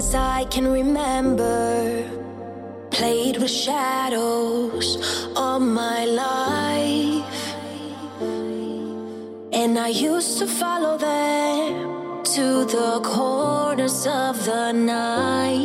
as I can remember. Played with shadows all my life. And I used to follow them to the corners of the night.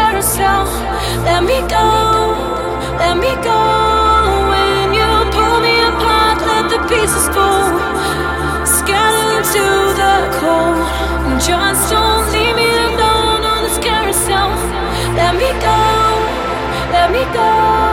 Carousel. Let me go, let me go. When you pull me apart, let the pieces fall. Scatter into the cold. Just don't leave me alone on this carousel. Let me go, let me go.